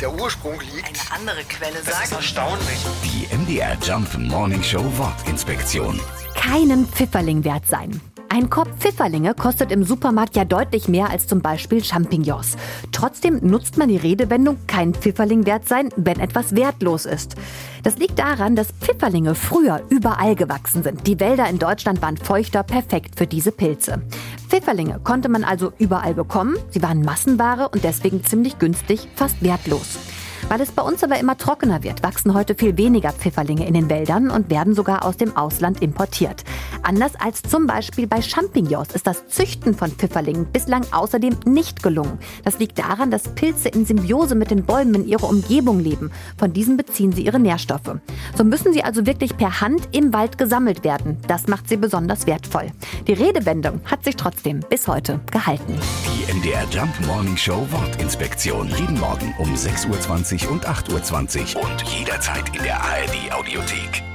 der Ursprung liegt. Eine andere Quelle Das ist sagt. erstaunlich. Die MDR Jump Morning Show Wortinspektion. keinen Pfifferling wert sein. Ein Korb Pfifferlinge kostet im Supermarkt ja deutlich mehr als zum Beispiel Champignons. Trotzdem nutzt man die Redewendung kein Pfifferling wert sein, wenn etwas wertlos ist. Das liegt daran, dass Pfifferlinge früher überall gewachsen sind. Die Wälder in Deutschland waren feuchter, perfekt für diese Pilze. Pfifferlinge konnte man also überall bekommen. Sie waren Massenware und deswegen ziemlich günstig, fast wertlos. Weil es bei uns aber immer trockener wird, wachsen heute viel weniger Pfifferlinge in den Wäldern und werden sogar aus dem Ausland importiert. Anders als zum Beispiel bei Champignons ist das Züchten von Pfifferlingen bislang außerdem nicht gelungen. Das liegt daran, dass Pilze in Symbiose mit den Bäumen in ihrer Umgebung leben. Von diesen beziehen sie ihre Nährstoffe. So müssen sie also wirklich per Hand im Wald gesammelt werden. Das macht sie besonders wertvoll. Die Redewendung hat sich trotzdem bis heute gehalten. Die MDR Jump Morning Show Wortinspektion. Jeden Morgen um 6.20 Uhr und 8.20 Uhr und jederzeit in der ARD Audiothek.